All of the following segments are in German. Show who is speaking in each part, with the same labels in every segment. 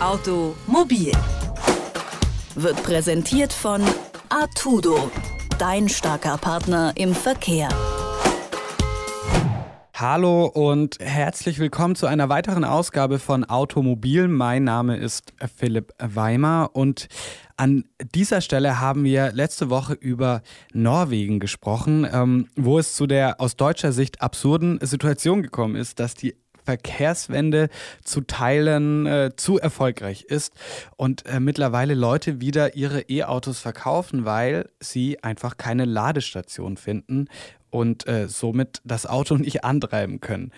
Speaker 1: Automobil wird präsentiert von Artudo, dein starker Partner im Verkehr.
Speaker 2: Hallo und herzlich willkommen zu einer weiteren Ausgabe von Automobil. Mein Name ist Philipp Weimer und an dieser Stelle haben wir letzte Woche über Norwegen gesprochen, ähm, wo es zu der aus deutscher Sicht absurden Situation gekommen ist, dass die Verkehrswende zu Teilen äh, zu erfolgreich ist und äh, mittlerweile Leute wieder ihre E-Autos verkaufen, weil sie einfach keine Ladestation finden und äh, somit das Auto nicht antreiben können.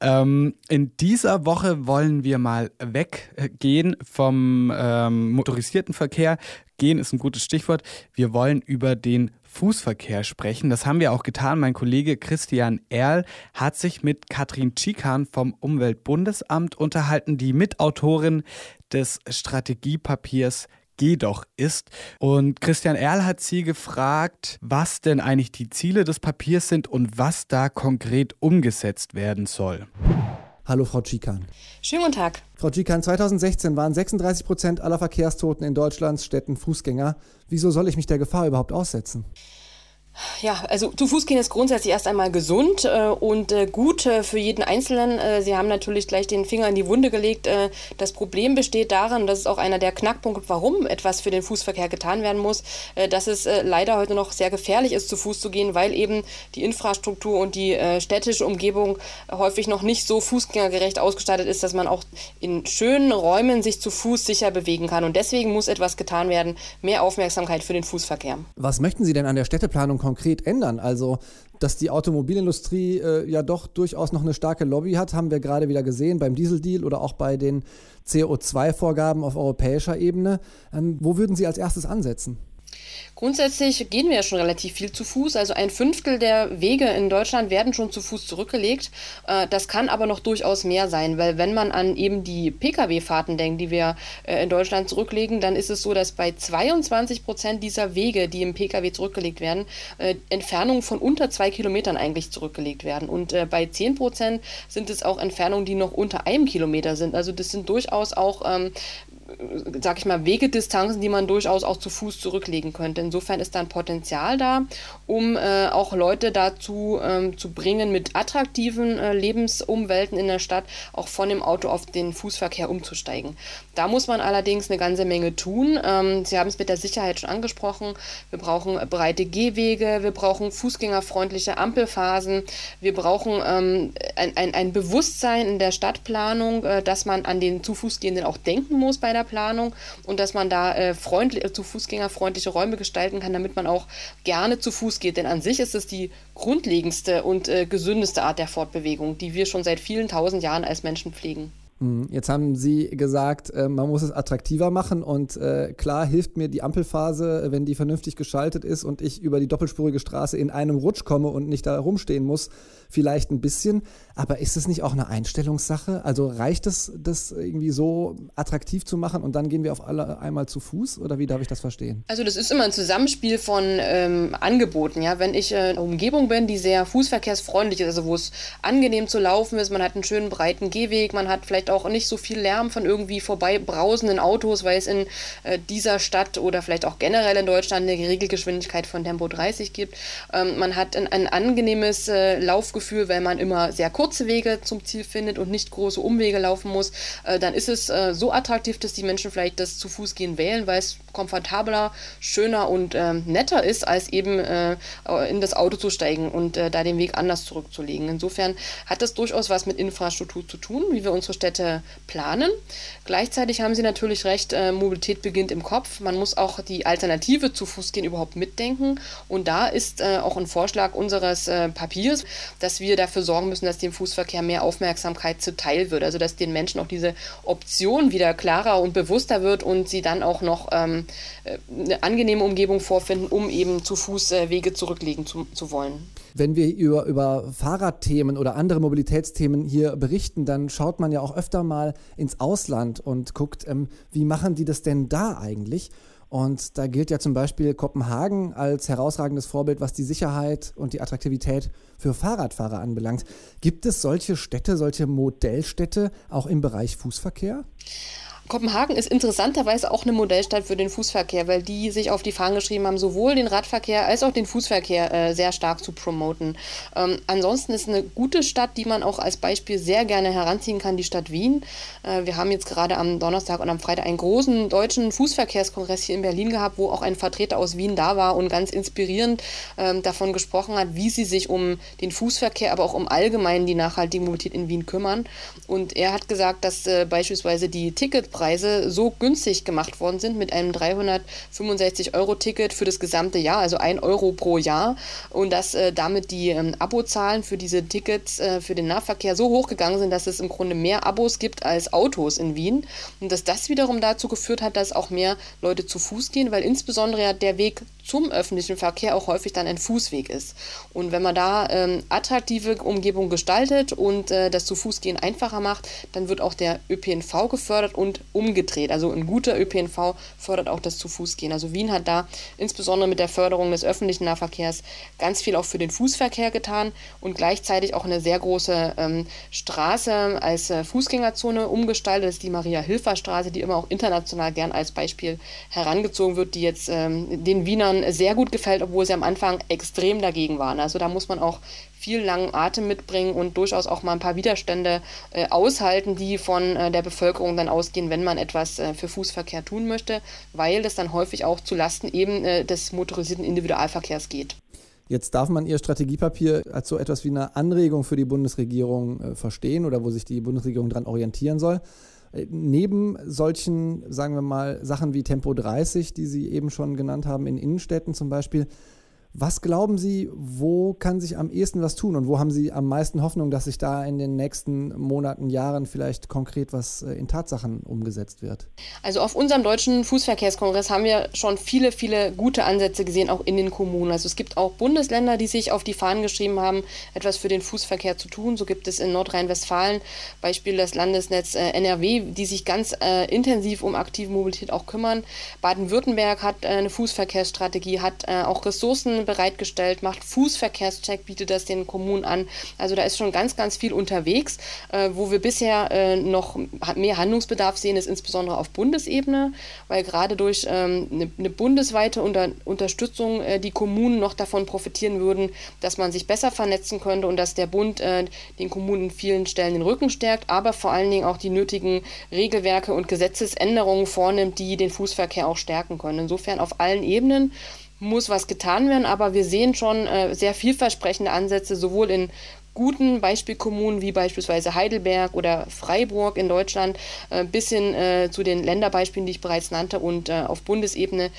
Speaker 2: Ähm, in dieser Woche wollen wir mal weggehen vom ähm, motorisierten Verkehr. Gehen ist ein gutes Stichwort. Wir wollen über den Fußverkehr sprechen. Das haben wir auch getan. Mein Kollege Christian Erl hat sich mit Katrin Tschikan vom Umweltbundesamt unterhalten, die Mitautorin des Strategiepapiers Geh doch ist. Und Christian Erl hat sie gefragt, was denn eigentlich die Ziele des Papiers sind und was da konkret umgesetzt werden soll.
Speaker 3: Hallo Frau Tschikan.
Speaker 4: Schönen guten Tag.
Speaker 3: Frau Tschikan, 2016 waren 36 Prozent aller Verkehrstoten in Deutschlands Städten Fußgänger. Wieso soll ich mich der Gefahr überhaupt aussetzen?
Speaker 4: Ja, also zu Fuß gehen ist grundsätzlich erst einmal gesund äh, und äh, gut äh, für jeden Einzelnen. Äh, Sie haben natürlich gleich den Finger in die Wunde gelegt. Äh, das Problem besteht darin, das ist auch einer der Knackpunkte, warum etwas für den Fußverkehr getan werden muss, äh, dass es leider heute noch sehr gefährlich ist, zu Fuß zu gehen, weil eben die Infrastruktur und die städtische Umgebung häufig noch nicht so fußgängergerecht ausgestattet ist, dass man auch in schönen Räumen sich zu Fuß sicher bewegen kann. Und deswegen muss etwas getan werden, mehr Aufmerksamkeit für den Fußverkehr.
Speaker 3: Was möchten Sie denn an der Städteplanung konkret ändern? Also, dass die Automobilindustrie äh, ja doch durchaus noch eine starke Lobby hat, haben wir gerade wieder gesehen beim Dieseldeal oder auch bei den CO2-Vorgaben auf europäischer Ebene. Ähm, wo würden Sie als erstes ansetzen?
Speaker 4: Grundsätzlich gehen wir ja schon relativ viel zu Fuß. Also ein Fünftel der Wege in Deutschland werden schon zu Fuß zurückgelegt. Äh, das kann aber noch durchaus mehr sein, weil wenn man an eben die Pkw-Fahrten denkt, die wir äh, in Deutschland zurücklegen, dann ist es so, dass bei 22 Prozent dieser Wege, die im Pkw zurückgelegt werden, äh, Entfernungen von unter zwei Kilometern eigentlich zurückgelegt werden. Und bei 10 Prozent sind es auch Entfernungen, die noch unter einem Kilometer sind. Also das sind durchaus auch ähm, sag ich mal, Wegedistanzen, die man durchaus auch zu Fuß zurücklegen könnte. Insofern ist da ein Potenzial da, um äh, auch Leute dazu ähm, zu bringen, mit attraktiven äh, Lebensumwelten in der Stadt auch von dem Auto auf den Fußverkehr umzusteigen. Da muss man allerdings eine ganze Menge tun. Ähm, Sie haben es mit der Sicherheit schon angesprochen. Wir brauchen breite Gehwege, wir brauchen fußgängerfreundliche Ampelphasen, wir brauchen ähm, ein, ein, ein Bewusstsein in der Stadtplanung, äh, dass man an den zu Fuß gehenden auch denken muss bei der Planung und dass man da äh, freundlich, äh, zu Fußgängerfreundliche Räume gestalten kann, damit man auch gerne zu Fuß geht. Denn an sich ist es die grundlegendste und äh, gesündeste Art der Fortbewegung, die wir schon seit vielen tausend Jahren als Menschen pflegen.
Speaker 3: Hm, jetzt haben Sie gesagt, äh, man muss es attraktiver machen und äh, klar hilft mir die Ampelphase, wenn die vernünftig geschaltet ist und ich über die doppelspurige Straße in einem Rutsch komme und nicht da rumstehen muss, vielleicht ein bisschen. Aber ist es nicht auch eine Einstellungssache? Also reicht es, das irgendwie so attraktiv zu machen und dann gehen wir auf alle einmal zu Fuß oder wie darf ich das verstehen?
Speaker 4: Also das ist immer ein Zusammenspiel von ähm, Angeboten. Ja, wenn ich äh, in einer Umgebung bin, die sehr fußverkehrsfreundlich ist, also wo es angenehm zu laufen ist, man hat einen schönen breiten Gehweg, man hat vielleicht auch nicht so viel Lärm von irgendwie vorbei brausenden Autos, weil es in äh, dieser Stadt oder vielleicht auch generell in Deutschland eine Regelgeschwindigkeit von Tempo 30 gibt. Ähm, man hat ein, ein angenehmes äh, Laufgefühl, weil man immer sehr kurz kurze Wege zum Ziel findet und nicht große Umwege laufen muss, äh, dann ist es äh, so attraktiv, dass die Menschen vielleicht das zu Fuß gehen wählen, weil es komfortabler, schöner und äh, netter ist, als eben äh, in das Auto zu steigen und äh, da den Weg anders zurückzulegen. Insofern hat das durchaus was mit Infrastruktur zu tun, wie wir unsere Städte planen. Gleichzeitig haben Sie natürlich recht, äh, Mobilität beginnt im Kopf. Man muss auch die Alternative zu Fuß gehen überhaupt mitdenken. Und da ist auch ein Vorschlag unseres Papiers, dass wir dafür sorgen müssen, dass dem Fußverkehr mehr Aufmerksamkeit zuteil wird. Also dass den Menschen auch diese Option wieder klarer und bewusster wird und sie dann auch noch ähm, äh, eine angenehme Umgebung vorfinden, um eben zu Fuß äh, Wege zurücklegen zu, zu wollen.
Speaker 3: Wenn wir über, über Fahrradthemen oder andere Mobilitätsthemen hier berichten, dann schaut man ja auch öfter mal ins Ausland und guckt, ähm, wie machen die das denn da eigentlich? Und da gilt ja zum Beispiel Kopenhagen als herausragendes Vorbild, was die Sicherheit und die Attraktivität für Fahrradfahrer anbelangt. Gibt es solche Städte, solche Modellstädte auch im Bereich Fußverkehr?
Speaker 4: Kopenhagen ist interessanterweise auch eine Modellstadt für den Fußverkehr, weil die sich auf die Fahnen geschrieben haben, sowohl den Radverkehr als auch den Fußverkehr äh, sehr stark zu promoten. Ähm, ansonsten ist eine gute Stadt, die man auch als Beispiel sehr gerne heranziehen kann, die Stadt Wien. Äh, wir haben jetzt gerade am Donnerstag und am Freitag einen großen deutschen Fußverkehrskongress hier in Berlin gehabt, wo auch ein Vertreter aus Wien da war und ganz inspirierend äh, davon gesprochen hat, wie sie sich um den Fußverkehr, aber auch um allgemein die nachhaltige Mobilität in Wien kümmern. Und er hat gesagt, dass äh, beispielsweise die Ticketpreise Ticketpreise so günstig gemacht worden sind mit einem 365-Euro-Ticket für das gesamte Jahr, also 1 Euro pro Jahr. Und dass äh, damit die ähm, Abozahlen für diese Tickets äh, für den Nahverkehr so hoch gegangen sind, dass es im Grunde mehr Abos gibt als Autos in Wien. Und dass das wiederum dazu geführt hat, dass auch mehr Leute zu Fuß gehen, weil insbesondere ja der Weg zum öffentlichen Verkehr auch häufig dann ein Fußweg ist. Und wenn man da ähm, attraktive Umgebung gestaltet und äh, das zu Fuß gehen einfacher macht, dann wird auch der ÖPNV gefördert und umgedreht. Also ein guter ÖPNV fördert auch das zu Fuß gehen. Also Wien hat da insbesondere mit der Förderung des öffentlichen Nahverkehrs ganz viel auch für den Fußverkehr getan und gleichzeitig auch eine sehr große ähm, Straße als äh, Fußgängerzone umgestaltet. Das ist die Maria-Hilfer-Straße, die immer auch international gern als Beispiel herangezogen wird, die jetzt ähm, den Wienern sehr gut gefällt, obwohl sie am Anfang extrem dagegen waren. Also da muss man auch viel langen Atem mitbringen und durchaus auch mal ein paar Widerstände äh, aushalten, die von äh, der Bevölkerung dann ausgehen, wenn man etwas äh, für Fußverkehr tun möchte, weil das dann häufig auch zu Lasten eben äh, des motorisierten Individualverkehrs geht.
Speaker 3: Jetzt darf man Ihr Strategiepapier als so etwas wie eine Anregung für die Bundesregierung äh, verstehen oder wo sich die Bundesregierung daran orientieren soll. Äh, neben solchen, sagen wir mal, Sachen wie Tempo 30, die Sie eben schon genannt haben, in Innenstädten zum Beispiel, was glauben Sie, wo kann sich am ehesten was tun und wo haben Sie am meisten Hoffnung, dass sich da in den nächsten Monaten, Jahren vielleicht konkret was äh, in Tatsachen umgesetzt wird?
Speaker 4: Also auf unserem deutschen Fußverkehrskongress haben wir schon viele, viele gute Ansätze gesehen, auch in den Kommunen. Also es gibt auch Bundesländer, die sich auf die Fahnen geschrieben haben, etwas für den Fußverkehr zu tun. So gibt es in Nordrhein-Westfalen Beispiel das Landesnetz äh, NRW, die sich ganz äh, intensiv um aktive Mobilität auch kümmern. Baden-Württemberg hat äh, eine Fußverkehrsstrategie, hat äh, auch Ressourcen bereitgestellt, macht Fußverkehrscheck, bietet das den Kommunen an. Also da ist schon ganz, ganz viel unterwegs. Äh, wo wir bisher äh, noch mehr Handlungsbedarf sehen, ist insbesondere auf Bundesebene, weil gerade durch ähm, eine, eine, bundesweite Unter Unterstützung äh, die Kommunen noch davon profitieren würden, dass man sich besser vernetzen könnte und dass der Bund äh, den Kommunen in vielen Stellen den Rücken stärkt, aber vor allen Dingen auch die nötigen Regelwerke und Gesetzesänderungen vornimmt, die den Fußverkehr auch stärken können. Insofern auf allen Ebenen muss was getan werden, aber wir sehen schon äh, sehr vielversprechende Ansätze, sowohl in guten Beispielkommunen wie beispielsweise Heidelberg oder Freiburg in Deutschland, äh, bis hin äh, zu den Länderbeispielen, die ich bereits nannte, und äh, auf Bundesebene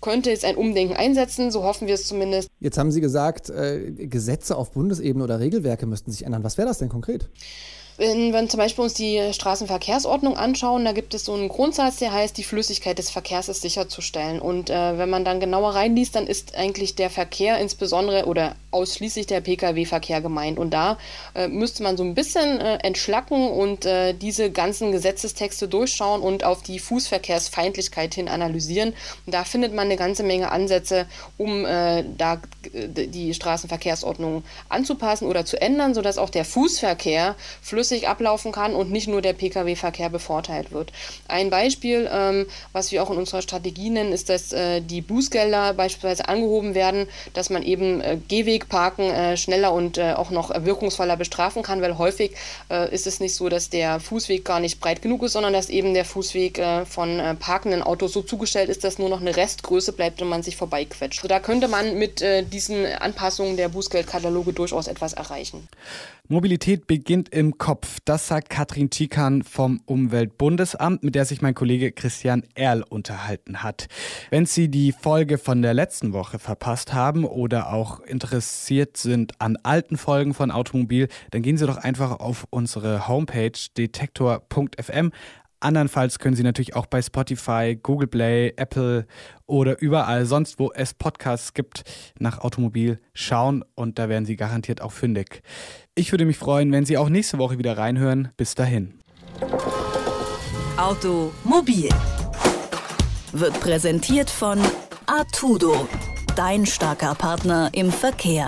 Speaker 4: könnte jetzt ein Umdenken einsetzen, so hoffen wir es zumindest.
Speaker 3: Jetzt haben Sie gesagt, äh, Gesetze auf Bundesebene oder Regelwerke müssten sich ändern. Was wäre das denn konkret?
Speaker 4: Wenn wir zum Beispiel uns die Straßenverkehrsordnung anschauen, da gibt es so einen Grundsatz, der heißt, die Flüssigkeit des Verkehrs ist sicherzustellen. Und äh, wenn man dann genauer reinliest, dann ist eigentlich der Verkehr insbesondere oder ausschließlich der Pkw-Verkehr gemeint. Und da äh, müsste man so ein bisschen äh, entschlacken und äh, diese ganzen Gesetzestexte durchschauen und auf die Fußverkehrsfeindlichkeit hin analysieren. Und da findet man eine ganze Menge Ansätze, um äh, da äh, die Straßenverkehrsordnung anzupassen oder zu ändern, sodass auch der Fußverkehr flüssig ablaufen kann und nicht nur der Pkw-Verkehr bevorteilt wird. Ein Beispiel, ähm, was wir auch in unserer Strategie nennen, ist, dass äh, die Bußgelder beispielsweise angehoben werden, dass man eben äh, Gehwegparken äh, schneller und äh, auch noch wirkungsvoller bestrafen kann, weil häufig äh, ist es nicht so, dass der Fußweg gar nicht breit genug ist, sondern dass eben der Fußweg äh, von parkenden Autos so zugestellt ist, dass nur noch eine Restgröße bleibt und man sich vorbeiquetscht. Also da könnte man mit diesen Anpassungen der Bußgeldkataloge durchaus etwas erreichen.
Speaker 2: Mobilität beginnt im Kopf. Das sagt Katrin Tikan vom Umweltbundesamt, mit der sich mein Kollege Christian Erl unterhalten hat. Wenn Sie die Folge von der letzten Woche verpasst haben oder auch interessiert sind an alten Folgen von Automobil, dann gehen Sie doch einfach auf unsere Homepage detektor.fm. Andernfalls können Sie natürlich auch bei Spotify, Google Play, Apple oder überall sonst, wo es Podcasts gibt, nach Automobil schauen und da werden Sie garantiert auch fündig. Ich würde mich freuen, wenn Sie auch nächste Woche wieder reinhören. Bis dahin.
Speaker 1: Automobil wird präsentiert von Artudo, dein starker Partner im Verkehr.